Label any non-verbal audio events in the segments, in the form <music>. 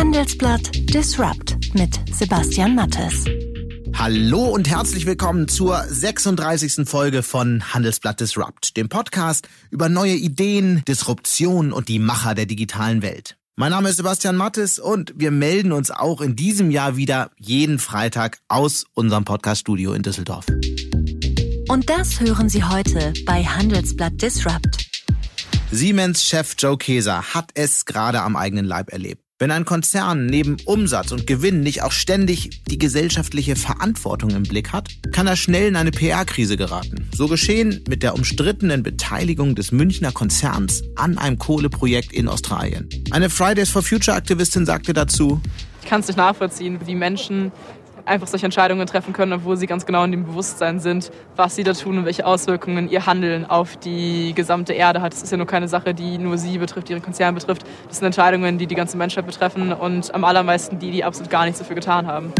Handelsblatt Disrupt mit Sebastian Mattes. Hallo und herzlich willkommen zur 36. Folge von Handelsblatt Disrupt, dem Podcast über neue Ideen, Disruption und die Macher der digitalen Welt. Mein Name ist Sebastian Mattes und wir melden uns auch in diesem Jahr wieder jeden Freitag aus unserem Podcaststudio in Düsseldorf. Und das hören Sie heute bei Handelsblatt Disrupt. Siemens-Chef Joe Keser hat es gerade am eigenen Leib erlebt. Wenn ein Konzern neben Umsatz und Gewinn nicht auch ständig die gesellschaftliche Verantwortung im Blick hat, kann er schnell in eine PR-Krise geraten. So geschehen mit der umstrittenen Beteiligung des Münchner Konzerns an einem Kohleprojekt in Australien. Eine Fridays for Future Aktivistin sagte dazu, ich kann es nicht nachvollziehen, wie Menschen einfach solche Entscheidungen treffen können, obwohl sie ganz genau in dem Bewusstsein sind, was sie da tun und welche Auswirkungen ihr Handeln auf die gesamte Erde hat. Das ist ja nur keine Sache, die nur sie betrifft, ihren Konzern betrifft. Das sind Entscheidungen, die die ganze Menschheit betreffen und am allermeisten die, die absolut gar nichts dafür getan haben.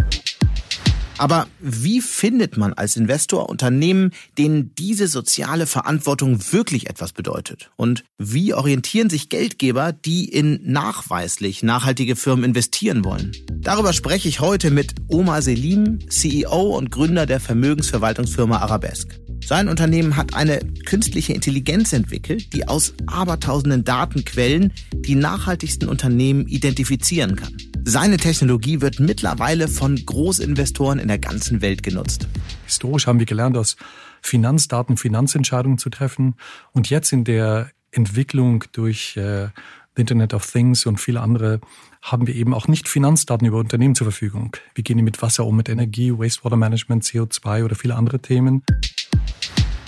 Aber wie findet man als Investor Unternehmen, denen diese soziale Verantwortung wirklich etwas bedeutet? Und wie orientieren sich Geldgeber, die in nachweislich nachhaltige Firmen investieren wollen? Darüber spreche ich heute mit Omar Selim, CEO und Gründer der Vermögensverwaltungsfirma Arabesque. Sein Unternehmen hat eine künstliche Intelligenz entwickelt, die aus abertausenden Datenquellen die nachhaltigsten Unternehmen identifizieren kann. Seine Technologie wird mittlerweile von Großinvestoren in der ganzen Welt genutzt. Historisch haben wir gelernt, aus Finanzdaten Finanzentscheidungen zu treffen. Und jetzt in der Entwicklung durch äh, Internet of Things und viele andere haben wir eben auch nicht Finanzdaten über Unternehmen zur Verfügung. Wir gehen mit Wasser um, mit Energie, Wastewater Management, CO2 oder viele andere Themen.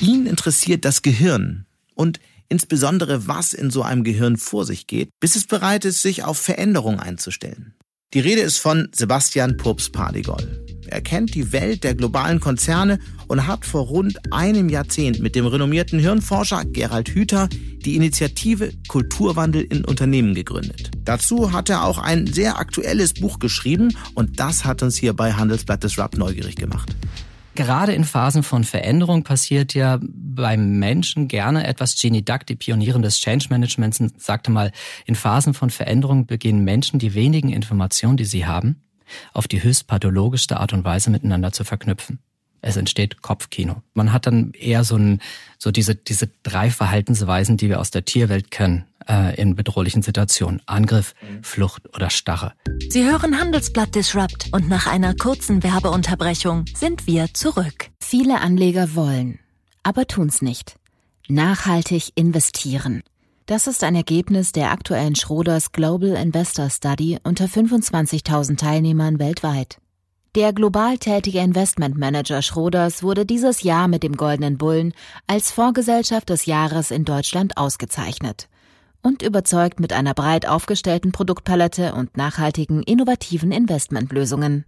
Ihn interessiert das Gehirn und insbesondere was in so einem Gehirn vor sich geht, bis es bereit ist, sich auf Veränderung einzustellen. Die Rede ist von Sebastian Pups-Pardigol. Er kennt die Welt der globalen Konzerne und hat vor rund einem Jahrzehnt mit dem renommierten Hirnforscher Gerald Hüther die Initiative Kulturwandel in Unternehmen gegründet. Dazu hat er auch ein sehr aktuelles Buch geschrieben und das hat uns hier bei Handelsblatt Disrupt neugierig gemacht. Gerade in Phasen von Veränderung passiert ja beim Menschen gerne etwas. Genie Duck, die Pionierin des Change Managements, sagte mal, in Phasen von Veränderung beginnen Menschen die wenigen Informationen, die sie haben, auf die höchst pathologischste Art und Weise miteinander zu verknüpfen. Es entsteht Kopfkino. Man hat dann eher so, ein, so diese, diese drei Verhaltensweisen, die wir aus der Tierwelt kennen äh, in bedrohlichen Situationen. Angriff, mhm. Flucht oder Starre. Sie hören Handelsblatt Disrupt und nach einer kurzen Werbeunterbrechung sind wir zurück. Viele Anleger wollen, aber tun's nicht. Nachhaltig investieren. Das ist ein Ergebnis der aktuellen Schroders Global Investor Study unter 25.000 Teilnehmern weltweit. Der global tätige Investmentmanager Schroders wurde dieses Jahr mit dem Goldenen Bullen als Vorgesellschaft des Jahres in Deutschland ausgezeichnet und überzeugt mit einer breit aufgestellten Produktpalette und nachhaltigen, innovativen Investmentlösungen.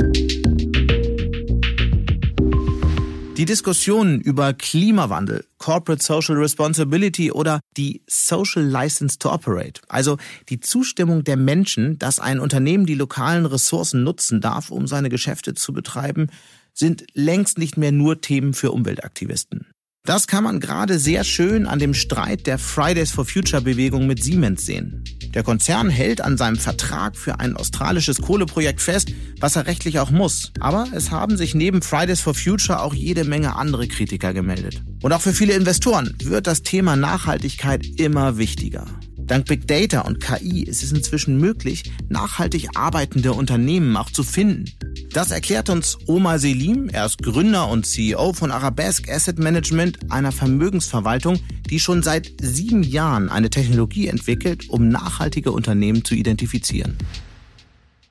Die Diskussionen über Klimawandel, Corporate Social Responsibility oder die Social License to Operate, also die Zustimmung der Menschen, dass ein Unternehmen die lokalen Ressourcen nutzen darf, um seine Geschäfte zu betreiben, sind längst nicht mehr nur Themen für Umweltaktivisten. Das kann man gerade sehr schön an dem Streit der Fridays for Future Bewegung mit Siemens sehen. Der Konzern hält an seinem Vertrag für ein australisches Kohleprojekt fest, was er rechtlich auch muss. Aber es haben sich neben Fridays for Future auch jede Menge andere Kritiker gemeldet. Und auch für viele Investoren wird das Thema Nachhaltigkeit immer wichtiger. Dank Big Data und KI ist es inzwischen möglich, nachhaltig arbeitende Unternehmen auch zu finden. Das erklärt uns Omar Selim. Er ist Gründer und CEO von Arabesque Asset Management, einer Vermögensverwaltung, die schon seit sieben Jahren eine Technologie entwickelt, um nachhaltige Unternehmen zu identifizieren.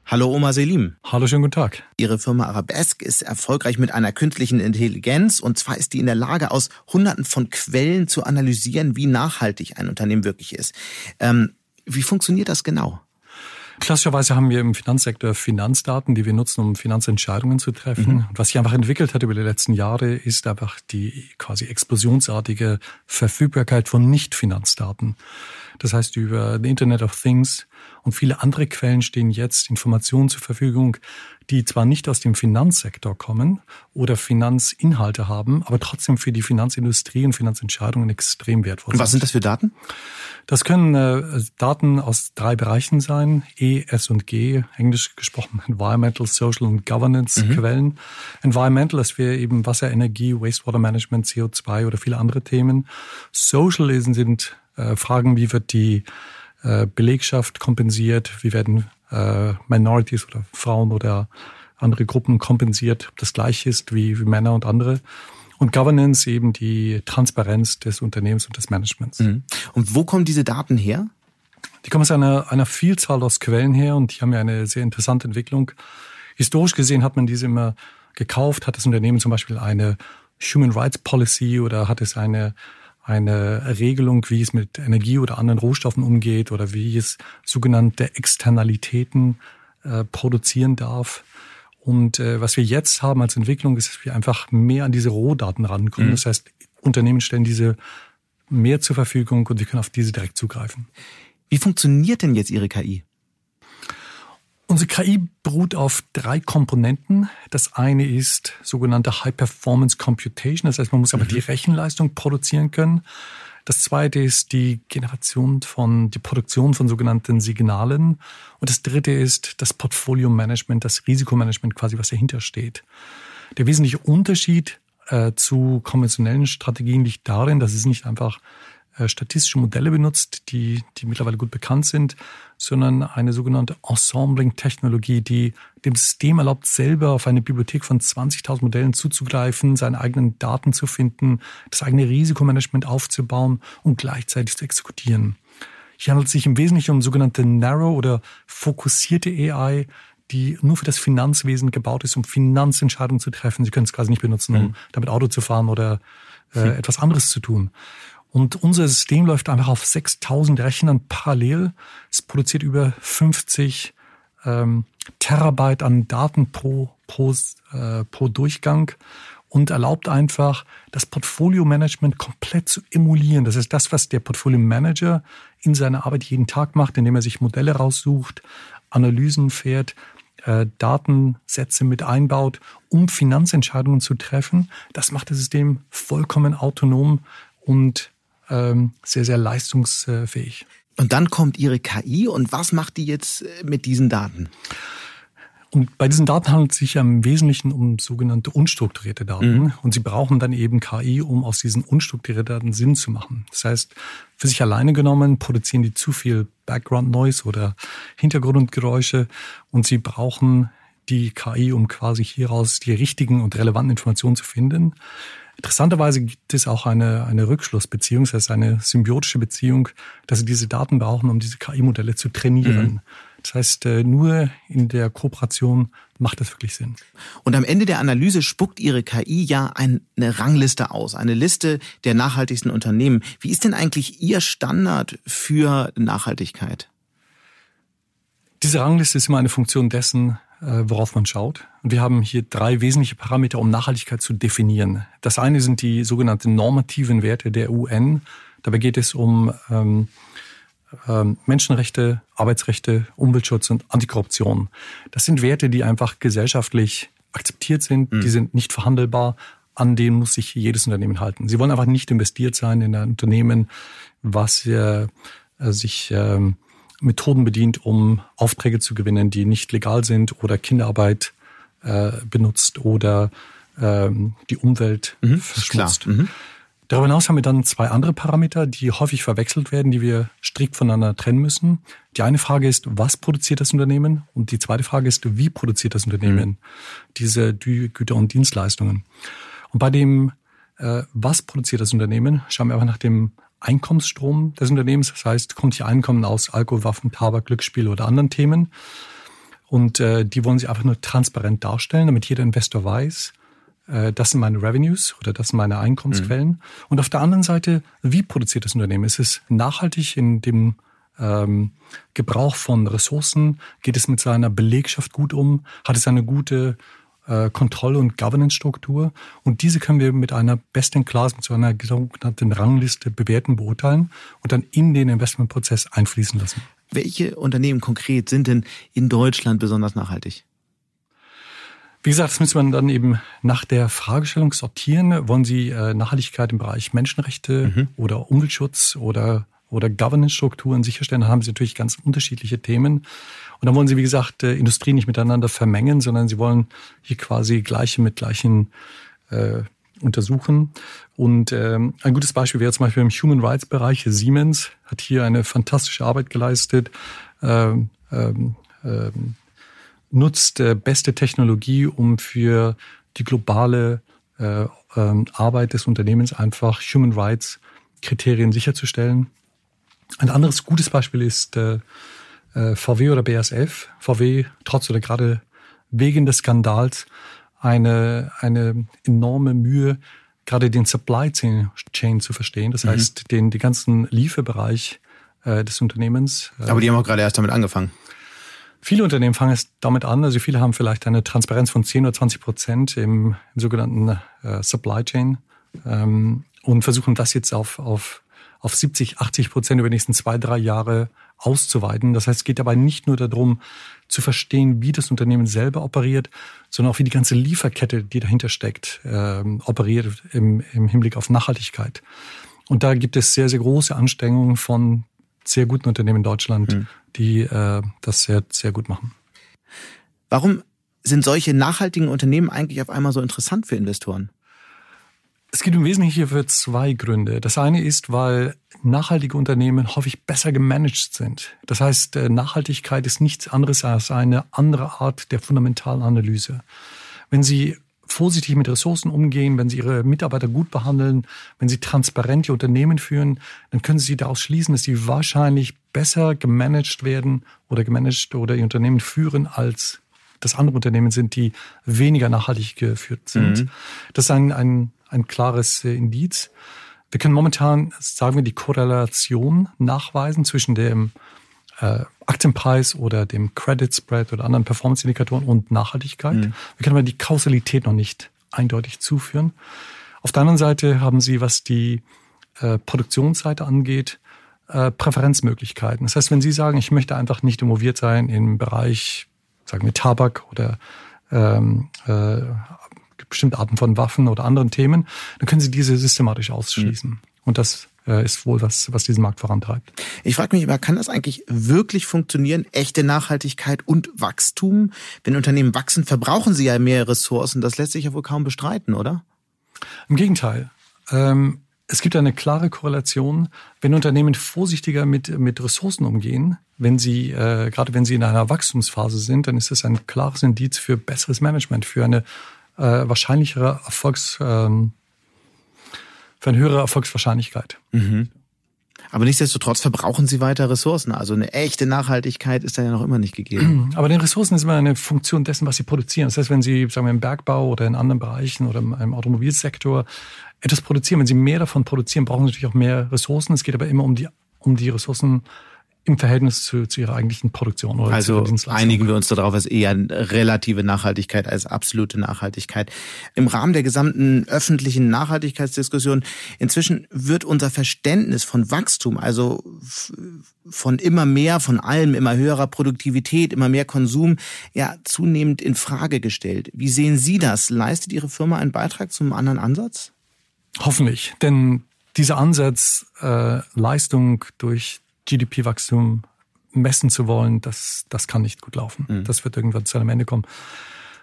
Hallo Oma Selim. Hallo, schönen guten Tag. Ihre Firma Arabesque ist erfolgreich mit einer künstlichen Intelligenz und zwar ist die in der Lage, aus hunderten von Quellen zu analysieren, wie nachhaltig ein Unternehmen wirklich ist. Ähm, wie funktioniert das genau? Klassischerweise haben wir im Finanzsektor Finanzdaten, die wir nutzen, um Finanzentscheidungen zu treffen. Mhm. Was sich einfach entwickelt hat über die letzten Jahre, ist einfach die quasi explosionsartige Verfügbarkeit von Nicht-Finanzdaten. Das heißt, über the Internet of Things und viele andere Quellen stehen jetzt Informationen zur Verfügung, die zwar nicht aus dem Finanzsektor kommen oder Finanzinhalte haben, aber trotzdem für die Finanzindustrie und Finanzentscheidungen extrem wertvoll sind. Was sind das für Daten? Das können äh, Daten aus drei Bereichen sein, E, S und G, englisch gesprochen <laughs> Environmental, Social und Governance mhm. Quellen. Environmental, das wäre eben Wasser, Energie, Wastewater Management, CO2 oder viele andere Themen. Social sind äh, Fragen, wie wird die Belegschaft kompensiert, wie werden äh, Minorities oder Frauen oder andere Gruppen kompensiert, ob das gleich ist wie, wie Männer und andere. Und Governance eben die Transparenz des Unternehmens und des Managements. Mhm. Und wo kommen diese Daten her? Die kommen aus einer, einer Vielzahl aus Quellen her und die haben ja eine sehr interessante Entwicklung. Historisch gesehen hat man diese immer gekauft, hat das Unternehmen zum Beispiel eine Human Rights Policy oder hat es eine eine Regelung, wie es mit Energie oder anderen Rohstoffen umgeht oder wie es sogenannte Externalitäten äh, produzieren darf. Und äh, was wir jetzt haben als Entwicklung, ist, dass wir einfach mehr an diese Rohdaten rankommen. Mhm. Das heißt, Unternehmen stellen diese mehr zur Verfügung und wir können auf diese direkt zugreifen. Wie funktioniert denn jetzt Ihre KI? Unsere KI beruht auf drei Komponenten. Das eine ist sogenannte High Performance Computation. Das heißt, man muss aber mhm. die Rechenleistung produzieren können. Das zweite ist die Generation von, die Produktion von sogenannten Signalen. Und das dritte ist das Portfolio Management, das Risikomanagement quasi, was dahinter steht. Der wesentliche Unterschied äh, zu konventionellen Strategien liegt darin, dass es nicht einfach statistische Modelle benutzt, die, die mittlerweile gut bekannt sind, sondern eine sogenannte Ensembling-Technologie, die dem System erlaubt, selber auf eine Bibliothek von 20.000 Modellen zuzugreifen, seine eigenen Daten zu finden, das eigene Risikomanagement aufzubauen und gleichzeitig zu exekutieren. Hier handelt es sich im Wesentlichen um sogenannte Narrow oder fokussierte AI, die nur für das Finanzwesen gebaut ist, um Finanzentscheidungen zu treffen. Sie können es quasi nicht benutzen, um mhm. damit Auto zu fahren oder äh, etwas anderes zu tun. Und unser System läuft einfach auf 6000 Rechnern parallel. Es produziert über 50 ähm, Terabyte an Daten pro, pro, äh, pro Durchgang und erlaubt einfach, das Portfolio-Management komplett zu emulieren. Das ist das, was der Portfolio-Manager in seiner Arbeit jeden Tag macht, indem er sich Modelle raussucht, Analysen fährt, äh, Datensätze mit einbaut, um Finanzentscheidungen zu treffen. Das macht das System vollkommen autonom und ähm, sehr, sehr leistungsfähig. Und dann kommt Ihre KI und was macht die jetzt äh, mit diesen Daten? Und bei diesen Daten handelt es sich ja im Wesentlichen um sogenannte unstrukturierte Daten. Mhm. Und Sie brauchen dann eben KI, um aus diesen unstrukturierten Daten Sinn zu machen. Das heißt, für sich alleine genommen produzieren die zu viel Background Noise oder Hintergrundgeräusche und Sie brauchen die KI, um quasi hieraus die richtigen und relevanten Informationen zu finden. Interessanterweise gibt es auch eine, eine Rückschlussbeziehung, das heißt eine symbiotische Beziehung, dass sie diese Daten brauchen, um diese KI-Modelle zu trainieren. Mhm. Das heißt, äh, nur in der Kooperation macht das wirklich Sinn. Und am Ende der Analyse spuckt Ihre KI ja eine Rangliste aus, eine Liste der nachhaltigsten Unternehmen. Wie ist denn eigentlich Ihr Standard für Nachhaltigkeit? Diese Rangliste ist immer eine Funktion dessen, worauf man schaut. Und wir haben hier drei wesentliche Parameter, um Nachhaltigkeit zu definieren. Das eine sind die sogenannten normativen Werte der UN. Dabei geht es um ähm, ähm, Menschenrechte, Arbeitsrechte, Umweltschutz und Antikorruption. Das sind Werte, die einfach gesellschaftlich akzeptiert sind, mhm. die sind nicht verhandelbar, an denen muss sich jedes Unternehmen halten. Sie wollen einfach nicht investiert sein in ein Unternehmen, was äh, sich ähm, Methoden bedient, um Aufträge zu gewinnen, die nicht legal sind oder Kinderarbeit äh, benutzt oder ähm, die Umwelt mhm, verschmutzt. Mhm. Darüber hinaus haben wir dann zwei andere Parameter, die häufig verwechselt werden, die wir strikt voneinander trennen müssen. Die eine Frage ist, was produziert das Unternehmen? Und die zweite Frage ist, wie produziert das Unternehmen mhm. diese Güter und Dienstleistungen? Und bei dem, äh, was produziert das Unternehmen, schauen wir einfach nach dem Einkommensstrom des Unternehmens. Das heißt, kommt hier Einkommen aus Alkohol, Waffen, Tabak, Glücksspiel oder anderen Themen. Und äh, die wollen sie einfach nur transparent darstellen, damit jeder Investor weiß, äh, das sind meine Revenues oder das sind meine Einkommensquellen. Mhm. Und auf der anderen Seite, wie produziert das Unternehmen? Ist es nachhaltig in dem ähm, Gebrauch von Ressourcen? Geht es mit seiner Belegschaft gut um? Hat es eine gute äh, Kontroll- und Governance-Struktur. Und diese können wir mit einer Best-in-Class, mit so einer sogenannten Rangliste bewerten, beurteilen und dann in den Investmentprozess einfließen lassen. Welche Unternehmen konkret sind denn in Deutschland besonders nachhaltig? Wie gesagt, das müsste man dann eben nach der Fragestellung sortieren. Wollen Sie äh, Nachhaltigkeit im Bereich Menschenrechte mhm. oder Umweltschutz oder oder Governance-Strukturen sicherstellen, dann haben sie natürlich ganz unterschiedliche Themen. Und dann wollen sie, wie gesagt, äh, Industrie nicht miteinander vermengen, sondern sie wollen hier quasi Gleiche mit Gleichen äh, untersuchen. Und ähm, ein gutes Beispiel wäre zum Beispiel im Human Rights Bereich. Siemens hat hier eine fantastische Arbeit geleistet, ähm, ähm, ähm, nutzt äh, beste Technologie, um für die globale äh, ähm, Arbeit des Unternehmens einfach Human Rights Kriterien sicherzustellen. Ein anderes gutes Beispiel ist äh, äh VW oder BASF. VW, trotz oder gerade wegen des Skandals, eine, eine enorme Mühe, gerade den Supply Chain zu verstehen. Das mhm. heißt, den, den ganzen Lieferbereich äh, des Unternehmens. Äh, Aber die haben auch gerade erst damit angefangen. Viele Unternehmen fangen es damit an, also viele haben vielleicht eine Transparenz von 10 oder 20 Prozent im, im sogenannten äh, Supply Chain ähm, und versuchen das jetzt auf, auf auf 70, 80 Prozent über die nächsten zwei, drei Jahre auszuweiten. Das heißt, es geht dabei nicht nur darum, zu verstehen, wie das Unternehmen selber operiert, sondern auch wie die ganze Lieferkette, die dahinter steckt, ähm, operiert im, im Hinblick auf Nachhaltigkeit. Und da gibt es sehr, sehr große Anstrengungen von sehr guten Unternehmen in Deutschland, mhm. die äh, das sehr, sehr gut machen. Warum sind solche nachhaltigen Unternehmen eigentlich auf einmal so interessant für Investoren? Es gibt im Wesentlichen hierfür zwei Gründe. Das eine ist, weil nachhaltige Unternehmen häufig besser gemanagt sind. Das heißt, äh, Nachhaltigkeit ist nichts anderes als eine andere Art der fundamentalen Analyse. Wenn Sie vorsichtig mit Ressourcen umgehen, wenn Sie Ihre Mitarbeiter gut behandeln, wenn Sie transparente Unternehmen führen, dann können Sie daraus schließen, dass Sie wahrscheinlich besser gemanagt werden oder gemanagt oder Ihr Unternehmen führen als das andere Unternehmen sind, die weniger nachhaltig geführt sind. Mhm. Das ist ein, ein ein klares äh, Indiz. Wir können momentan, sagen wir, die Korrelation nachweisen zwischen dem äh, Aktienpreis oder dem Credit Spread oder anderen Performance-Indikatoren und Nachhaltigkeit. Mhm. Wir können aber die Kausalität noch nicht eindeutig zuführen. Auf der anderen Seite haben Sie, was die äh, Produktionsseite angeht, äh, Präferenzmöglichkeiten. Das heißt, wenn Sie sagen, ich möchte einfach nicht involviert sein im Bereich, sagen wir Tabak oder ähm, äh, bestimmte Arten von Waffen oder anderen Themen, dann können Sie diese systematisch ausschließen. Mhm. Und das äh, ist wohl was, was diesen Markt vorantreibt. Ich frage mich immer, kann das eigentlich wirklich funktionieren? Echte Nachhaltigkeit und Wachstum? Wenn Unternehmen wachsen, verbrauchen sie ja mehr Ressourcen. Das lässt sich ja wohl kaum bestreiten, oder? Im Gegenteil. Ähm, es gibt eine klare Korrelation, wenn Unternehmen vorsichtiger mit, mit Ressourcen umgehen, wenn sie, äh, gerade wenn sie in einer Wachstumsphase sind, dann ist das ein klares Indiz für besseres Management, für eine äh, wahrscheinlichere Erfolgs, ähm, für eine höhere Erfolgswahrscheinlichkeit. Mhm. Aber nichtsdestotrotz verbrauchen sie weiter Ressourcen. Also eine echte Nachhaltigkeit ist da ja noch immer nicht gegeben. <clears throat> Aber den Ressourcen ist immer eine Funktion dessen, was sie produzieren. Das heißt, wenn sie, sagen wir, im Bergbau oder in anderen Bereichen oder im Automobilsektor etwas produzieren, wenn sie mehr davon produzieren, brauchen sie natürlich auch mehr Ressourcen. Es geht aber immer um die, um die Ressourcen im Verhältnis zu, zu ihrer eigentlichen Produktion oder also einigen wir uns darauf, als eher relative Nachhaltigkeit als absolute Nachhaltigkeit. Im Rahmen der gesamten öffentlichen Nachhaltigkeitsdiskussion inzwischen wird unser Verständnis von Wachstum, also von immer mehr, von allem, immer höherer Produktivität, immer mehr Konsum, ja zunehmend in Frage gestellt. Wie sehen Sie das? Leistet Ihre Firma einen Beitrag zum anderen Ansatz? Hoffentlich, denn dieser Ansatz, äh, Leistung durch GDP-Wachstum messen zu wollen, das, das kann nicht gut laufen. Mhm. Das wird irgendwann zu einem Ende kommen.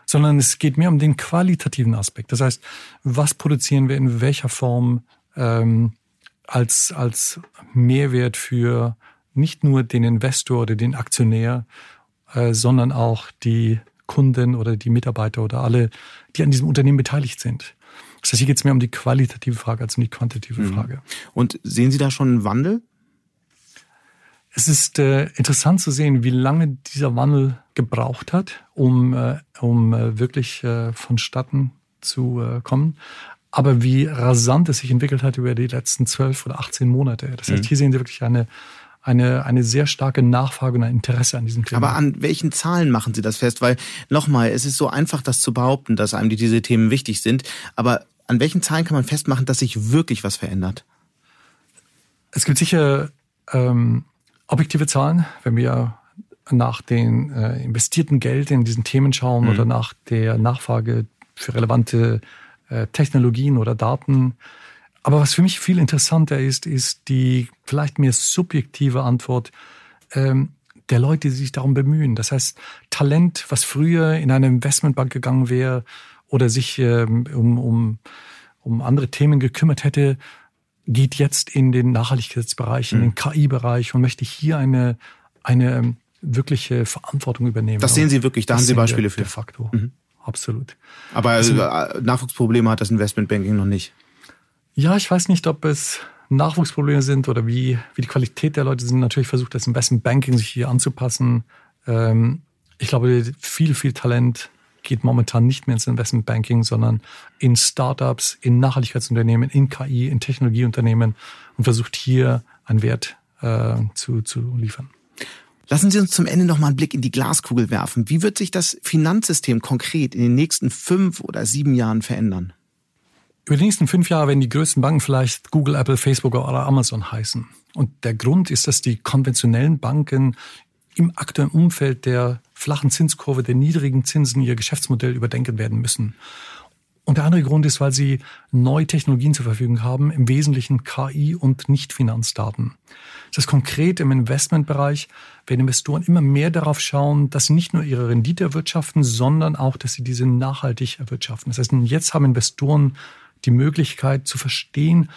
Sondern es geht mehr um den qualitativen Aspekt. Das heißt, was produzieren wir in welcher Form ähm, als, als Mehrwert für nicht nur den Investor oder den Aktionär, äh, sondern auch die Kunden oder die Mitarbeiter oder alle, die an diesem Unternehmen beteiligt sind. Das heißt, hier geht es mehr um die qualitative Frage als um die quantitative mhm. Frage. Und sehen Sie da schon einen Wandel? Es ist äh, interessant zu sehen, wie lange dieser Wandel gebraucht hat, um, äh, um äh, wirklich äh, vonstatten zu äh, kommen. Aber wie rasant es sich entwickelt hat über die letzten zwölf oder 18 Monate. Das heißt, mhm. hier sehen Sie wirklich eine, eine, eine sehr starke Nachfrage und ein Interesse an diesem Thema. Aber an welchen Zahlen machen Sie das fest? Weil nochmal, es ist so einfach, das zu behaupten, dass einem diese Themen wichtig sind. Aber an welchen Zahlen kann man festmachen, dass sich wirklich was verändert? Es gibt sicher ähm, objektive Zahlen, wenn wir nach den äh, investierten Geld in diesen Themen schauen mhm. oder nach der Nachfrage für relevante äh, Technologien oder Daten. Aber was für mich viel interessanter ist, ist die vielleicht mehr subjektive Antwort ähm, der Leute, die sich darum bemühen. Das heißt, Talent, was früher in eine Investmentbank gegangen wäre oder sich ähm, um, um, um andere Themen gekümmert hätte, geht jetzt in den Nachhaltigkeitsbereich, in den mhm. KI-Bereich und möchte hier eine, eine wirkliche Verantwortung übernehmen. Das sehen Sie wirklich, da haben Sie Beispiele für. De facto, mhm. absolut. Aber also, äh, Nachwuchsprobleme hat das Investmentbanking noch nicht. Ja, ich weiß nicht, ob es Nachwuchsprobleme sind oder wie, wie die Qualität der Leute sind. Natürlich versucht das Investmentbanking sich hier anzupassen. Ähm, ich glaube, viel, viel Talent geht momentan nicht mehr ins Investmentbanking, sondern in Startups, in Nachhaltigkeitsunternehmen, in KI, in Technologieunternehmen und versucht hier einen Wert äh, zu, zu liefern. Lassen Sie uns zum Ende noch mal einen Blick in die Glaskugel werfen. Wie wird sich das Finanzsystem konkret in den nächsten fünf oder sieben Jahren verändern? Über die nächsten fünf Jahre werden die größten Banken vielleicht Google, Apple, Facebook oder Amazon heißen. Und der Grund ist, dass die konventionellen Banken im aktuellen Umfeld der flachen Zinskurve, der niedrigen Zinsen ihr Geschäftsmodell überdenken werden müssen. Und der andere Grund ist, weil sie neue Technologien zur Verfügung haben, im Wesentlichen KI und Nicht-Finanzdaten. Das ist konkret im Investmentbereich, werden Investoren immer mehr darauf schauen, dass sie nicht nur ihre Rendite erwirtschaften, sondern auch, dass sie diese nachhaltig erwirtschaften. Das heißt, jetzt haben Investoren die Möglichkeit zu verstehen,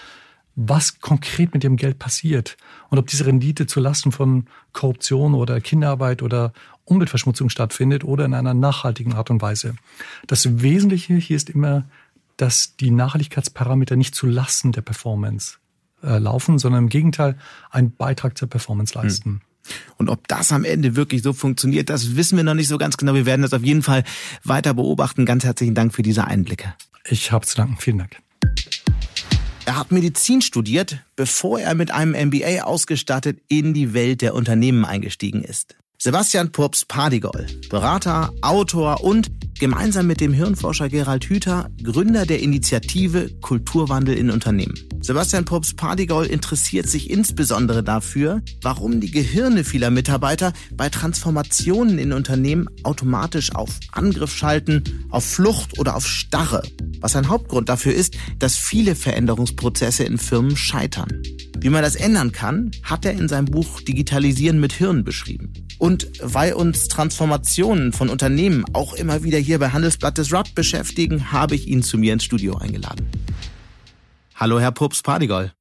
was konkret mit dem Geld passiert und ob diese Rendite zu Lasten von Korruption oder Kinderarbeit oder Umweltverschmutzung stattfindet oder in einer nachhaltigen Art und Weise. Das Wesentliche hier ist immer, dass die Nachhaltigkeitsparameter nicht zu Lasten der Performance äh, laufen, sondern im Gegenteil einen Beitrag zur Performance leisten. Hm. Und ob das am Ende wirklich so funktioniert, das wissen wir noch nicht so ganz genau. Wir werden das auf jeden Fall weiter beobachten. Ganz herzlichen Dank für diese Einblicke. Ich habe zu danken. Vielen Dank. Er hat Medizin studiert, bevor er mit einem MBA ausgestattet in die Welt der Unternehmen eingestiegen ist. Sebastian Purps Pardigol, Berater, Autor und gemeinsam mit dem Hirnforscher Gerald Hüther Gründer der Initiative Kulturwandel in Unternehmen. Sebastian Purps Pardigol interessiert sich insbesondere dafür, warum die Gehirne vieler Mitarbeiter bei Transformationen in Unternehmen automatisch auf Angriff schalten, auf Flucht oder auf Starre. Was ein Hauptgrund dafür ist, dass viele Veränderungsprozesse in Firmen scheitern. Wie man das ändern kann, hat er in seinem Buch Digitalisieren mit Hirn beschrieben. Und weil uns Transformationen von Unternehmen auch immer wieder hier bei Handelsblatt Disrupt beschäftigen, habe ich ihn zu mir ins Studio eingeladen. Hallo, Herr Pups Pardigol.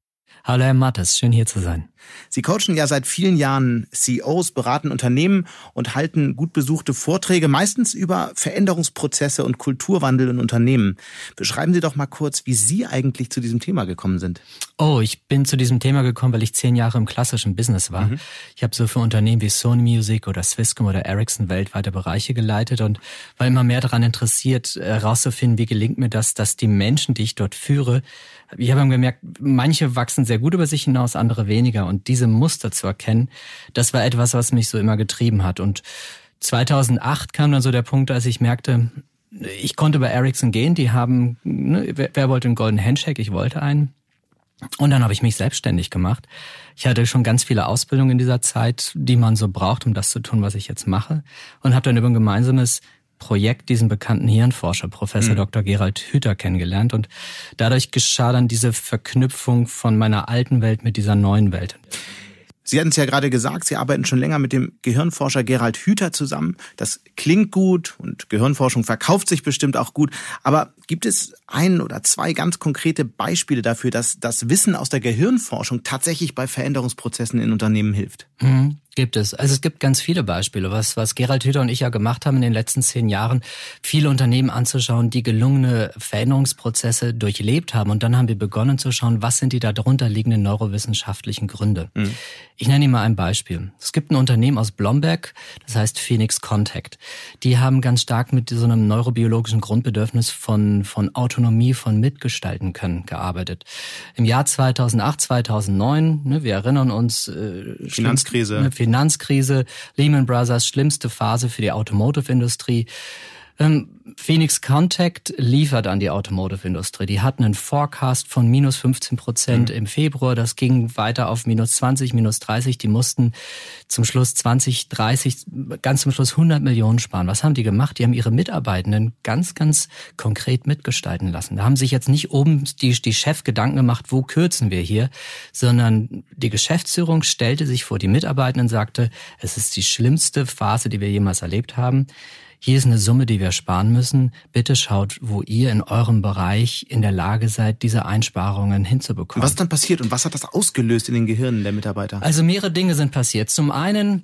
Hallo Herr Mattes, schön hier zu sein. Sie coachen ja seit vielen Jahren CEOs, beraten Unternehmen und halten gut besuchte Vorträge, meistens über Veränderungsprozesse und Kulturwandel in Unternehmen. Beschreiben Sie doch mal kurz, wie Sie eigentlich zu diesem Thema gekommen sind. Oh, ich bin zu diesem Thema gekommen, weil ich zehn Jahre im klassischen Business war. Mhm. Ich habe so für Unternehmen wie Sony Music oder Swisscom oder Ericsson weltweite Bereiche geleitet und war immer mehr daran interessiert, herauszufinden, wie gelingt mir das, dass die Menschen, die ich dort führe, ich habe gemerkt, manche wachsen sehr gut über sich hinaus, andere weniger. Und diese Muster zu erkennen, das war etwas, was mich so immer getrieben hat. Und 2008 kam dann so der Punkt, als ich merkte, ich konnte bei Ericsson gehen, die haben, ne, wer, wer wollte einen Golden Handshake? Ich wollte einen. Und dann habe ich mich selbstständig gemacht. Ich hatte schon ganz viele Ausbildungen in dieser Zeit, die man so braucht, um das zu tun, was ich jetzt mache. Und habe dann über ein gemeinsames Projekt diesen bekannten Hirnforscher, Professor mhm. Dr. Gerald Hüther, kennengelernt. Und dadurch geschah dann diese Verknüpfung von meiner alten Welt mit dieser neuen Welt. Sie hatten es ja gerade gesagt, Sie arbeiten schon länger mit dem Gehirnforscher Gerald Hüther zusammen. Das klingt gut und Gehirnforschung verkauft sich bestimmt auch gut. Aber gibt es ein oder zwei ganz konkrete Beispiele dafür, dass das Wissen aus der Gehirnforschung tatsächlich bei Veränderungsprozessen in Unternehmen hilft? Mhm. Gibt es. Also es gibt ganz viele Beispiele. Was, was Gerald Hüther und ich ja gemacht haben in den letzten zehn Jahren, viele Unternehmen anzuschauen, die gelungene Veränderungsprozesse durchlebt haben. Und dann haben wir begonnen zu schauen, was sind die darunter liegenden neurowissenschaftlichen Gründe. Mhm. Ich nenne Ihnen mal ein Beispiel. Es gibt ein Unternehmen aus Blomberg, das heißt Phoenix Contact. Die haben ganz stark mit so einem neurobiologischen Grundbedürfnis von, von Autonomie, von Mitgestalten können gearbeitet. Im Jahr 2008, 2009, ne, wir erinnern uns, äh, Finanzkrise. Finanzkrise, Lehman Brothers, schlimmste Phase für die Automotive-Industrie. Ähm, Phoenix Contact liefert an die Automotive-Industrie. Die hatten einen Forecast von minus 15 Prozent mhm. im Februar. Das ging weiter auf minus 20, minus 30. Die mussten zum Schluss 20, 30, ganz zum Schluss 100 Millionen sparen. Was haben die gemacht? Die haben ihre Mitarbeitenden ganz, ganz konkret mitgestalten lassen. Da haben sich jetzt nicht oben die, die Chef Gedanken gemacht, wo kürzen wir hier, sondern die Geschäftsführung stellte sich vor die Mitarbeitenden und sagte, es ist die schlimmste Phase, die wir jemals erlebt haben hier ist eine Summe, die wir sparen müssen. Bitte schaut, wo ihr in eurem Bereich in der Lage seid, diese Einsparungen hinzubekommen. Was ist dann passiert und was hat das ausgelöst in den Gehirnen der Mitarbeiter? Also mehrere Dinge sind passiert. Zum einen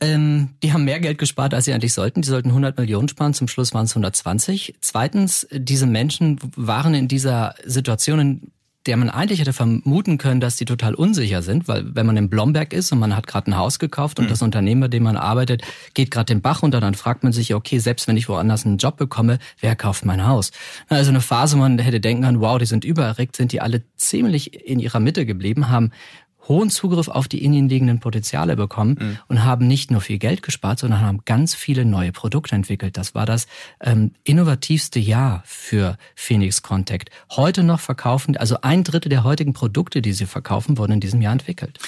ähm, die haben mehr Geld gespart, als sie eigentlich sollten. Die sollten 100 Millionen sparen, zum Schluss waren es 120. Zweitens, diese Menschen waren in dieser Situation, der man eigentlich hätte vermuten können, dass die total unsicher sind, weil wenn man in Blomberg ist und man hat gerade ein Haus gekauft und mhm. das Unternehmen, bei dem man arbeitet, geht gerade den Bach runter, dann fragt man sich, okay, selbst wenn ich woanders einen Job bekomme, wer kauft mein Haus? Also eine Phase, wo man hätte denken können, wow, die sind übererregt, sind die alle ziemlich in ihrer Mitte geblieben, haben hohen Zugriff auf die in ihnen liegenden Potenziale bekommen mhm. und haben nicht nur viel Geld gespart, sondern haben ganz viele neue Produkte entwickelt. Das war das ähm, innovativste Jahr für Phoenix Contact. Heute noch verkaufen, also ein Drittel der heutigen Produkte, die sie verkaufen, wurden in diesem Jahr entwickelt.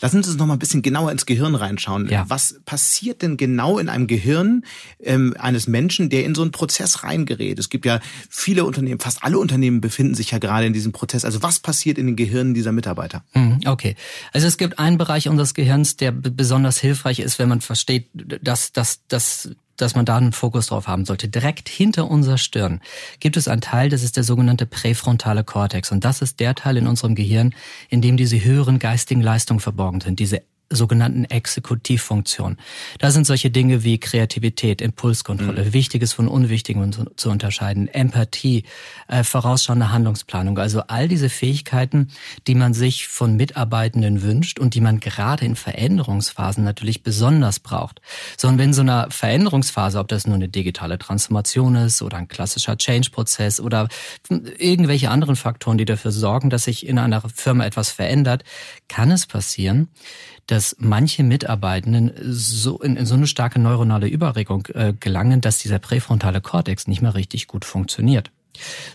Lassen Sie uns noch mal ein bisschen genauer ins Gehirn reinschauen. Ja. Was passiert denn genau in einem Gehirn ähm, eines Menschen, der in so einen Prozess reingerät? Es gibt ja viele Unternehmen, fast alle Unternehmen befinden sich ja gerade in diesem Prozess. Also was passiert in den Gehirnen dieser Mitarbeiter? Mhm, okay. Also es gibt einen Bereich unseres Gehirns, der besonders hilfreich ist, wenn man versteht, dass, dass, dass dass man da einen Fokus drauf haben sollte. Direkt hinter unserer Stirn gibt es einen Teil, das ist der sogenannte präfrontale Kortex. Und das ist der Teil in unserem Gehirn, in dem diese höheren geistigen Leistungen verborgen sind, diese sogenannten Exekutivfunktion. Da sind solche Dinge wie Kreativität, Impulskontrolle, mhm. Wichtiges von Unwichtigem zu, unterscheiden, Empathie, äh, vorausschauende Handlungsplanung. Also all diese Fähigkeiten, die man sich von Mitarbeitenden wünscht und die man gerade in Veränderungsphasen natürlich besonders braucht. So, und wenn so einer Veränderungsphase, ob das nur eine digitale Transformation ist oder ein klassischer Change-Prozess oder irgendwelche anderen Faktoren, die dafür sorgen, dass sich in einer Firma etwas verändert, kann es passieren, dass manche Mitarbeitenden so in, in so eine starke neuronale Überregung äh, gelangen, dass dieser präfrontale Kortex nicht mehr richtig gut funktioniert.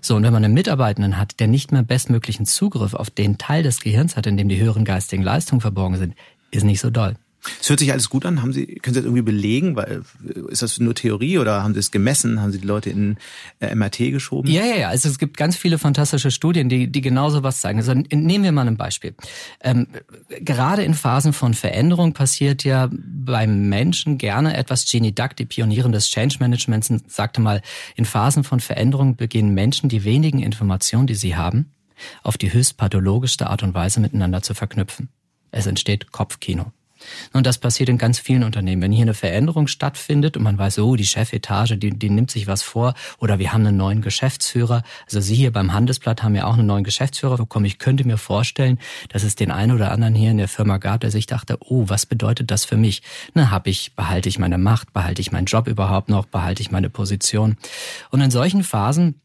So, und wenn man einen Mitarbeitenden hat, der nicht mehr bestmöglichen Zugriff auf den Teil des Gehirns hat, in dem die höheren geistigen Leistungen verborgen sind, ist nicht so doll. Es hört sich alles gut an. Haben Sie, können Sie das irgendwie belegen? Weil, ist das nur Theorie oder haben Sie es gemessen? Haben Sie die Leute in äh, MRT geschoben? Ja, ja, ja. Also es gibt ganz viele fantastische Studien, die, die genau so was zeigen. Also nehmen wir mal ein Beispiel. Ähm, gerade in Phasen von Veränderung passiert ja beim Menschen gerne etwas. Genie Duck, die Pionierin des Change Managements, sagte mal, in Phasen von Veränderung beginnen Menschen die wenigen Informationen, die sie haben, auf die höchst pathologischste Art und Weise miteinander zu verknüpfen. Es entsteht Kopfkino. Und das passiert in ganz vielen Unternehmen. Wenn hier eine Veränderung stattfindet und man weiß, oh, die Chefetage, die, die nimmt sich was vor oder wir haben einen neuen Geschäftsführer. Also Sie hier beim Handelsblatt haben ja auch einen neuen Geschäftsführer bekommen. Ich könnte mir vorstellen, dass es den einen oder anderen hier in der Firma gab, der sich dachte, oh, was bedeutet das für mich? Na, habe ich, behalte ich meine Macht, behalte ich meinen Job überhaupt noch, behalte ich meine Position? Und in solchen Phasen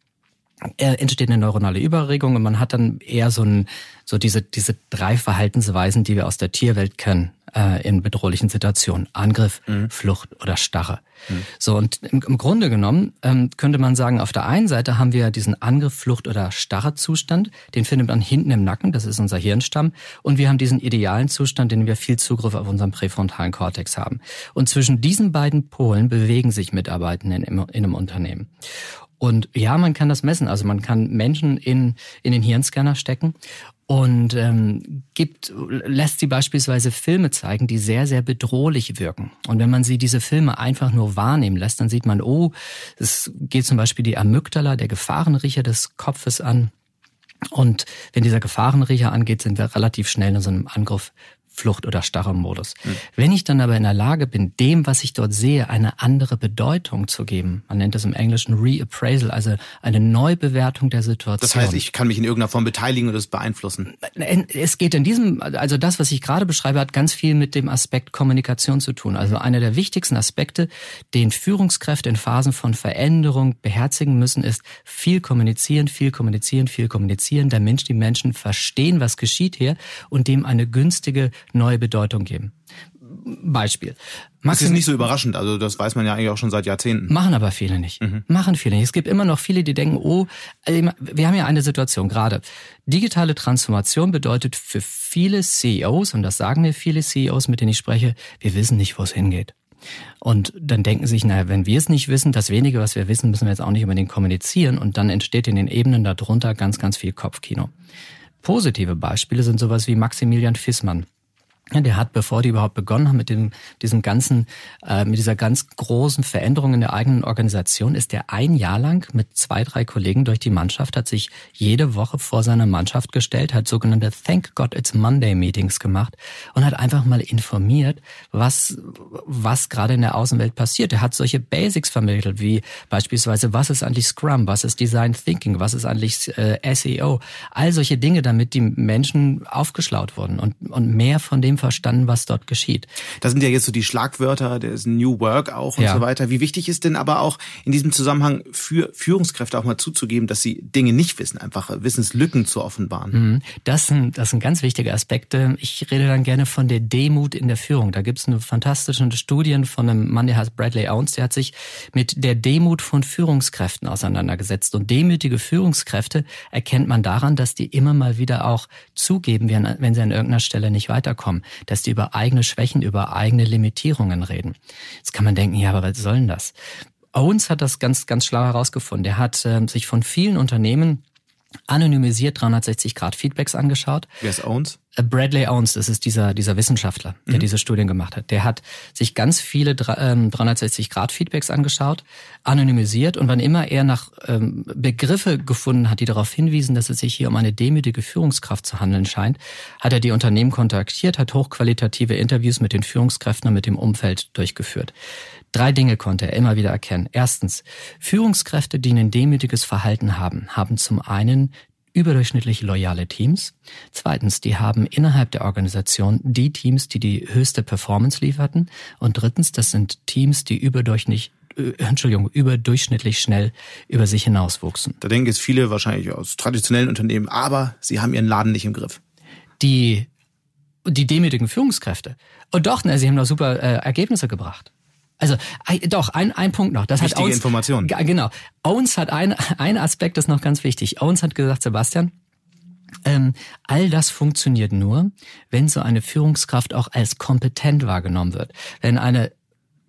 entsteht eine neuronale Überregung und man hat dann eher so, ein, so diese, diese drei Verhaltensweisen, die wir aus der Tierwelt kennen äh, in bedrohlichen Situationen. Angriff, mhm. Flucht oder Starre. Mhm. So, und im, im Grunde genommen ähm, könnte man sagen, auf der einen Seite haben wir diesen Angriff, Flucht oder starre Zustand, den findet man hinten im Nacken, das ist unser Hirnstamm, und wir haben diesen idealen Zustand, dem wir viel Zugriff auf unseren präfrontalen Kortex haben. Und zwischen diesen beiden Polen bewegen sich Mitarbeitende in, in einem Unternehmen. Und ja, man kann das messen. Also man kann Menschen in, in den Hirnscanner stecken und ähm, gibt, lässt sie beispielsweise Filme zeigen, die sehr, sehr bedrohlich wirken. Und wenn man sie diese Filme einfach nur wahrnehmen lässt, dann sieht man, oh, es geht zum Beispiel die Amygdala, der Gefahrenriecher des Kopfes an. Und wenn dieser Gefahrenriecher angeht, sind wir relativ schnell in so einem Angriff Flucht- oder starrer Modus. Mhm. Wenn ich dann aber in der Lage bin, dem, was ich dort sehe, eine andere Bedeutung zu geben, man nennt das im Englischen Reappraisal, also eine Neubewertung der Situation. Das heißt, ich kann mich in irgendeiner Form beteiligen und das beeinflussen. Es geht in diesem, also das, was ich gerade beschreibe, hat ganz viel mit dem Aspekt Kommunikation zu tun. Also einer der wichtigsten Aspekte, den Führungskräfte in Phasen von Veränderung beherzigen müssen, ist viel kommunizieren, viel kommunizieren, viel kommunizieren, Mensch, die Menschen verstehen, was geschieht hier und dem eine günstige neue Bedeutung geben. Beispiel. Maxim das ist nicht so überraschend, also das weiß man ja eigentlich auch schon seit Jahrzehnten. Machen aber viele nicht. Mhm. Machen viele nicht. Es gibt immer noch viele, die denken, oh, äh, wir haben ja eine Situation gerade. Digitale Transformation bedeutet für viele CEOs, und das sagen mir viele CEOs, mit denen ich spreche, wir wissen nicht, wo es hingeht. Und dann denken sich, naja, wenn wir es nicht wissen, das wenige, was wir wissen, müssen wir jetzt auch nicht unbedingt kommunizieren. Und dann entsteht in den Ebenen darunter ganz, ganz viel Kopfkino. Positive Beispiele sind sowas wie Maximilian Fissmann. Ja, der hat, bevor die überhaupt begonnen haben mit dem, diesem ganzen, äh, mit dieser ganz großen Veränderung in der eigenen Organisation, ist der ein Jahr lang mit zwei, drei Kollegen durch die Mannschaft, hat sich jede Woche vor seiner Mannschaft gestellt, hat sogenannte Thank God It's Monday Meetings gemacht und hat einfach mal informiert, was, was gerade in der Außenwelt passiert. Er hat solche Basics vermittelt, wie beispielsweise, was ist eigentlich Scrum, was ist Design Thinking, was ist eigentlich äh, SEO, all solche Dinge, damit die Menschen aufgeschlaut wurden und, und mehr von dem verstanden, was dort geschieht. Das sind ja jetzt so die Schlagwörter, der ist New Work auch und ja. so weiter. Wie wichtig ist denn aber auch in diesem Zusammenhang für Führungskräfte auch mal zuzugeben, dass sie Dinge nicht wissen, einfach Wissenslücken zu offenbaren? Mhm. Das sind, das sind ganz wichtige Aspekte. Ich rede dann gerne von der Demut in der Führung. Da gibt es eine fantastische Studien von einem Mann, der heißt Bradley Owens, der hat sich mit der Demut von Führungskräften auseinandergesetzt. Und demütige Führungskräfte erkennt man daran, dass die immer mal wieder auch zugeben, wenn sie an irgendeiner Stelle nicht weiterkommen dass die über eigene Schwächen, über eigene Limitierungen reden. Jetzt kann man denken, ja, aber was soll denn das? Owens hat das ganz, ganz schlau herausgefunden. Er hat äh, sich von vielen Unternehmen anonymisiert 360 Grad Feedbacks angeschaut. Wer ist Owens? Äh, Bradley Owens, das ist dieser, dieser Wissenschaftler, der mhm. diese Studien gemacht hat. Der hat sich ganz viele 360 ähm, Grad Feedbacks angeschaut, anonymisiert und wann immer er nach ähm, Begriffe gefunden hat, die darauf hinwiesen, dass es sich hier um eine demütige Führungskraft zu handeln scheint, hat er die Unternehmen kontaktiert, hat hochqualitative Interviews mit den Führungskräften und mit dem Umfeld durchgeführt. Drei Dinge konnte er immer wieder erkennen. Erstens, Führungskräfte, die ein demütiges Verhalten haben, haben zum einen überdurchschnittlich loyale Teams. Zweitens, die haben innerhalb der Organisation die Teams, die die höchste Performance lieferten. Und drittens, das sind Teams, die überdurchschnittlich äh, Entschuldigung, überdurchschnittlich schnell über sich hinauswuchsen. Da denken jetzt viele wahrscheinlich aus traditionellen Unternehmen, aber sie haben ihren Laden nicht im Griff. Die, die demütigen Führungskräfte. Und doch, na, sie haben doch super äh, Ergebnisse gebracht. Also doch, ein, ein Punkt noch. Das Wichtige hat Owens, Information. Genau. Owens hat ein, ein Aspekt, ist noch ganz wichtig. Owens hat gesagt, Sebastian, ähm, all das funktioniert nur, wenn so eine Führungskraft auch als kompetent wahrgenommen wird. Wenn eine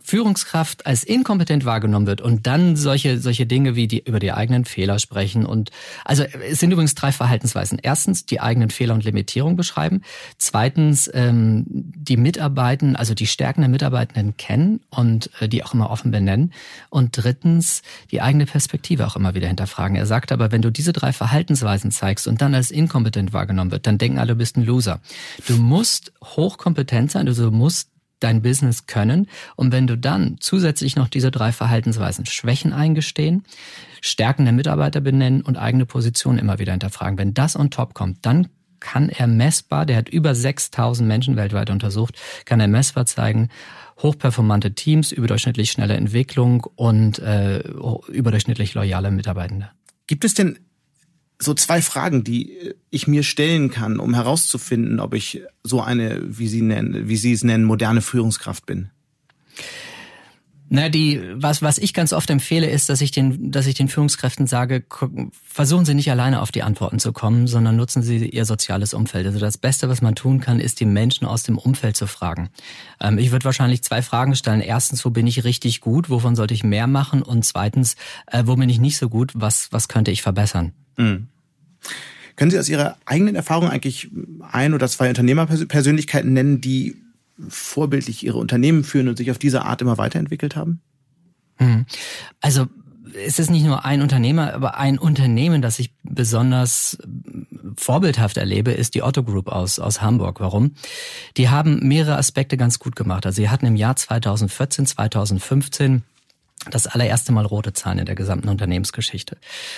Führungskraft als inkompetent wahrgenommen wird und dann solche, solche Dinge wie die über die eigenen Fehler sprechen und, also es sind übrigens drei Verhaltensweisen. Erstens die eigenen Fehler und Limitierung beschreiben. Zweitens ähm, die Mitarbeitenden, also die Stärken der Mitarbeitenden kennen und äh, die auch immer offen benennen. Und drittens die eigene Perspektive auch immer wieder hinterfragen. Er sagt aber, wenn du diese drei Verhaltensweisen zeigst und dann als inkompetent wahrgenommen wird, dann denken alle, du bist ein Loser. Du musst hochkompetent sein, also du musst dein Business können. Und wenn du dann zusätzlich noch diese drei Verhaltensweisen Schwächen eingestehen, Stärken der Mitarbeiter benennen und eigene Positionen immer wieder hinterfragen, wenn das on top kommt, dann kann er messbar, der hat über 6000 Menschen weltweit untersucht, kann er messbar zeigen, hochperformante Teams, überdurchschnittlich schnelle Entwicklung und äh, überdurchschnittlich loyale Mitarbeitende. Gibt es denn so zwei Fragen, die ich mir stellen kann, um herauszufinden, ob ich so eine, wie Sie nennen, wie Sie es nennen, moderne Führungskraft bin? Na, die, was, was ich ganz oft empfehle, ist, dass ich den, dass ich den Führungskräften sage, versuchen Sie nicht alleine auf die Antworten zu kommen, sondern nutzen Sie Ihr soziales Umfeld. Also das Beste, was man tun kann, ist, die Menschen aus dem Umfeld zu fragen. Ähm, ich würde wahrscheinlich zwei Fragen stellen. Erstens, wo bin ich richtig gut? Wovon sollte ich mehr machen? Und zweitens, äh, wo bin ich nicht so gut? Was, was könnte ich verbessern? Mhm. Können Sie aus Ihrer eigenen Erfahrung eigentlich ein oder zwei Unternehmerpersönlichkeiten nennen, die vorbildlich ihre Unternehmen führen und sich auf diese Art immer weiterentwickelt haben? Hm. Also es ist nicht nur ein Unternehmer, aber ein Unternehmen, das sich besonders vorbildhaft erlebe, ist die Otto Group aus, aus Hamburg. Warum? Die haben mehrere Aspekte ganz gut gemacht. Also sie hatten im Jahr 2014, 2015 das allererste Mal rote Zahlen in der gesamten Unternehmensgeschichte.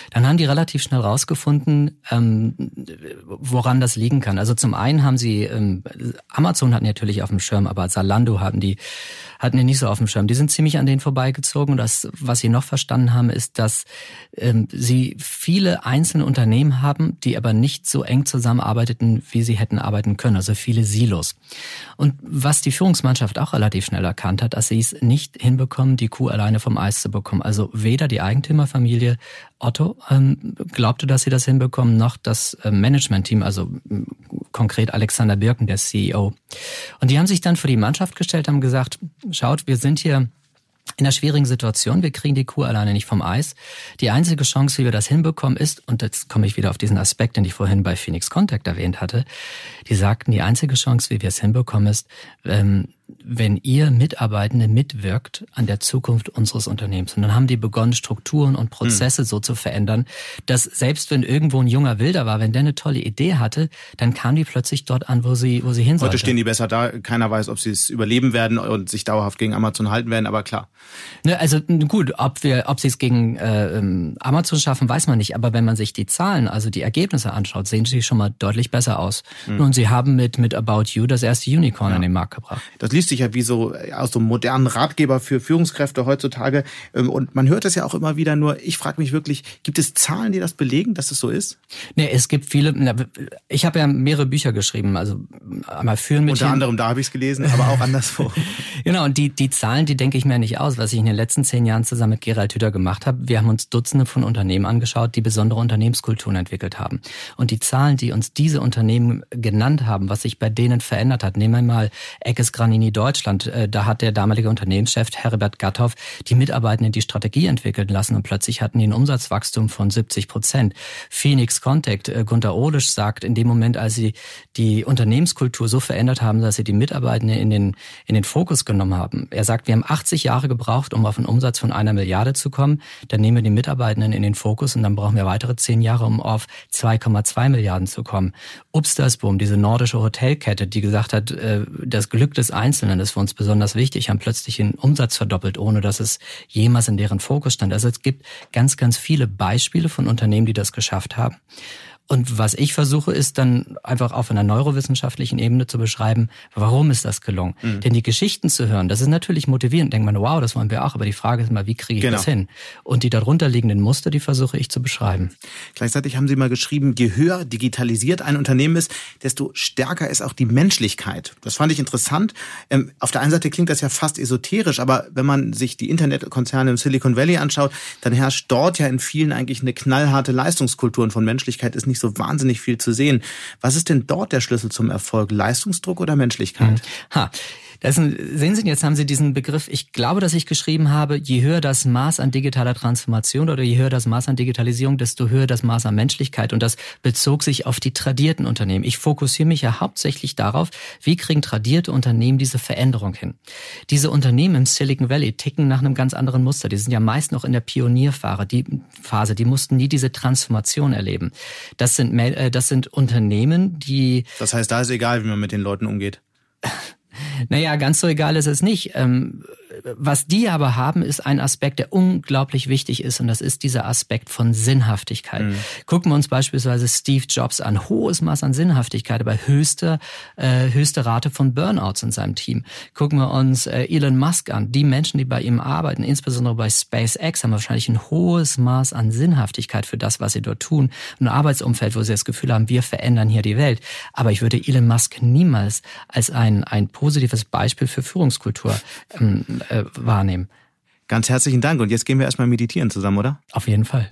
Dann haben die relativ schnell rausgefunden, ähm, woran das liegen kann. Also zum einen haben sie, ähm, Amazon hatten natürlich auf dem Schirm, aber Zalando hatten die, hatten die nicht so auf dem Schirm. Die sind ziemlich an denen vorbeigezogen. Und das, was sie noch verstanden haben, ist, dass ähm, sie viele einzelne Unternehmen haben, die aber nicht so eng zusammenarbeiteten, wie sie hätten arbeiten können. Also viele Silos. Und was die Führungsmannschaft auch relativ schnell erkannt hat, dass sie es nicht hinbekommen, die Kuh alleine vom Eis zu bekommen. Also weder die Eigentümerfamilie Otto ähm, glaubte, dass sie das hinbekommen, noch das äh, Management-Team, also konkret Alexander Birken, der CEO. Und die haben sich dann vor die Mannschaft gestellt, haben gesagt, schaut, wir sind hier in einer schwierigen Situation. Wir kriegen die Kuh alleine nicht vom Eis. Die einzige Chance, wie wir das hinbekommen, ist, und jetzt komme ich wieder auf diesen Aspekt, den ich vorhin bei Phoenix Contact erwähnt hatte, die sagten, die einzige Chance, wie wir es hinbekommen, ist, ähm, wenn ihr Mitarbeitende mitwirkt an der Zukunft unseres Unternehmens. Und dann haben die begonnen, Strukturen und Prozesse mhm. so zu verändern, dass selbst wenn irgendwo ein junger Wilder war, wenn der eine tolle Idee hatte, dann kam die plötzlich dort an, wo sie, wo sie hin sollte. Heute stehen die besser da. Keiner weiß, ob sie es überleben werden und sich dauerhaft gegen Amazon halten werden, aber klar. Ne, also gut, ob wir, ob sie es gegen äh, ähm, Amazon schaffen, weiß man nicht. Aber wenn man sich die Zahlen, also die Ergebnisse anschaut, sehen sie schon mal deutlich besser aus. Mhm. Und sie haben mit, mit About You das erste Unicorn ja. an den Markt gebracht. Das liest sich ja wie so äh, aus so einem modernen Ratgeber für Führungskräfte heutzutage. Ähm, und man hört es ja auch immer wieder nur. Ich frage mich wirklich, gibt es Zahlen, die das belegen, dass es so ist? Nee, es gibt viele. Ich habe ja mehrere Bücher geschrieben, also einmal führen mit. Unter anderem da habe ich es gelesen, aber auch anderswo. <laughs> genau, und die, die Zahlen, die denke ich mir nicht aus, was ich in den letzten zehn Jahren zusammen mit Gerald Hüther gemacht habe. Wir haben uns Dutzende von Unternehmen angeschaut, die besondere Unternehmenskulturen entwickelt haben. Und die Zahlen, die uns diese Unternehmen genannt haben, was sich bei denen verändert hat, nehmen wir mal Eckes Granini Deutschland Deutschland. Äh, da hat der damalige Unternehmenschef Herbert Gatthoff die Mitarbeitenden die Strategie entwickeln lassen und plötzlich hatten die ein Umsatzwachstum von 70 Prozent. Phoenix Contact, äh, Gunter Ohlisch sagt, in dem Moment, als sie die Unternehmenskultur so verändert haben, dass sie die Mitarbeitenden in den, in den Fokus genommen haben. Er sagt, wir haben 80 Jahre gebraucht, um auf einen Umsatz von einer Milliarde zu kommen. Dann nehmen wir die Mitarbeitenden in den Fokus und dann brauchen wir weitere zehn Jahre, um auf 2,2 Milliarden zu kommen. Upstersboom, diese nordische Hotelkette, die gesagt hat, äh, das Glück des Einzelnen ist für uns besonders wichtig, haben plötzlich den Umsatz verdoppelt, ohne dass es jemals in deren Fokus stand. Also es gibt ganz, ganz viele Beispiele von Unternehmen, die das geschafft haben. Und was ich versuche, ist dann einfach auf einer neurowissenschaftlichen Ebene zu beschreiben, warum ist das gelungen? Mhm. Denn die Geschichten zu hören, das ist natürlich motivierend. Denkt man, wow, das wollen wir auch. Aber die Frage ist mal, wie kriege ich genau. das hin? Und die darunter liegenden Muster, die versuche ich zu beschreiben. Gleichzeitig haben Sie mal geschrieben, je höher digitalisiert ein Unternehmen ist, desto stärker ist auch die Menschlichkeit. Das fand ich interessant. Ähm, auf der einen Seite klingt das ja fast esoterisch, aber wenn man sich die Internetkonzerne im Silicon Valley anschaut, dann herrscht dort ja in vielen eigentlich eine knallharte Leistungskultur und von Menschlichkeit ist nicht so wahnsinnig viel zu sehen. Was ist denn dort der Schlüssel zum Erfolg? Leistungsdruck oder Menschlichkeit? Hm. Ha. Das ein, sehen Sie, jetzt haben Sie diesen Begriff, ich glaube, dass ich geschrieben habe, je höher das Maß an digitaler Transformation oder je höher das Maß an Digitalisierung, desto höher das Maß an Menschlichkeit. Und das bezog sich auf die tradierten Unternehmen. Ich fokussiere mich ja hauptsächlich darauf, wie kriegen tradierte Unternehmen diese Veränderung hin. Diese Unternehmen im Silicon Valley ticken nach einem ganz anderen Muster. Die sind ja meist noch in der Pionierphase. Die Phase, die mussten nie diese Transformation erleben. Das sind, äh, das sind Unternehmen, die... Das heißt, da ist egal, wie man mit den Leuten umgeht. <laughs> Naja, ganz so egal ist es nicht. Ähm, was die aber haben, ist ein Aspekt, der unglaublich wichtig ist und das ist dieser Aspekt von Sinnhaftigkeit. Mhm. Gucken wir uns beispielsweise Steve Jobs an. Hohes Maß an Sinnhaftigkeit, aber höchste, äh, höchste Rate von Burnouts in seinem Team. Gucken wir uns äh, Elon Musk an. Die Menschen, die bei ihm arbeiten, insbesondere bei SpaceX, haben wahrscheinlich ein hohes Maß an Sinnhaftigkeit für das, was sie dort tun. Ein Arbeitsumfeld, wo sie das Gefühl haben, wir verändern hier die Welt. Aber ich würde Elon Musk niemals als ein, ein positives Beispiel für Führungskultur ähm, äh, wahrnehmen. Ganz herzlichen Dank. Und jetzt gehen wir erstmal meditieren zusammen, oder? Auf jeden Fall.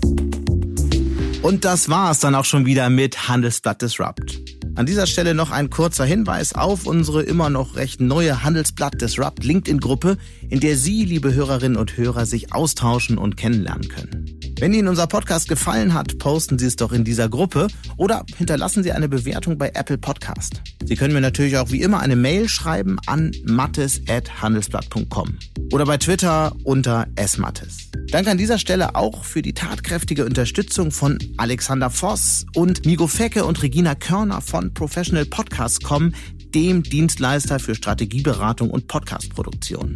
Und das war's dann auch schon wieder mit Handelsblatt Disrupt. An dieser Stelle noch ein kurzer Hinweis auf unsere immer noch recht neue Handelsblatt Disrupt LinkedIn-Gruppe, in der Sie, liebe Hörerinnen und Hörer, sich austauschen und kennenlernen können. Wenn Ihnen unser Podcast gefallen hat, posten Sie es doch in dieser Gruppe oder hinterlassen Sie eine Bewertung bei Apple Podcast. Sie können mir natürlich auch wie immer eine Mail schreiben an mattes.handelsblatt.com oder bei Twitter unter smattes. Danke an dieser Stelle auch für die tatkräftige Unterstützung von Alexander Voss und Migo Fecke und Regina Körner von Professional Podcast.com, dem Dienstleister für Strategieberatung und Podcastproduktion.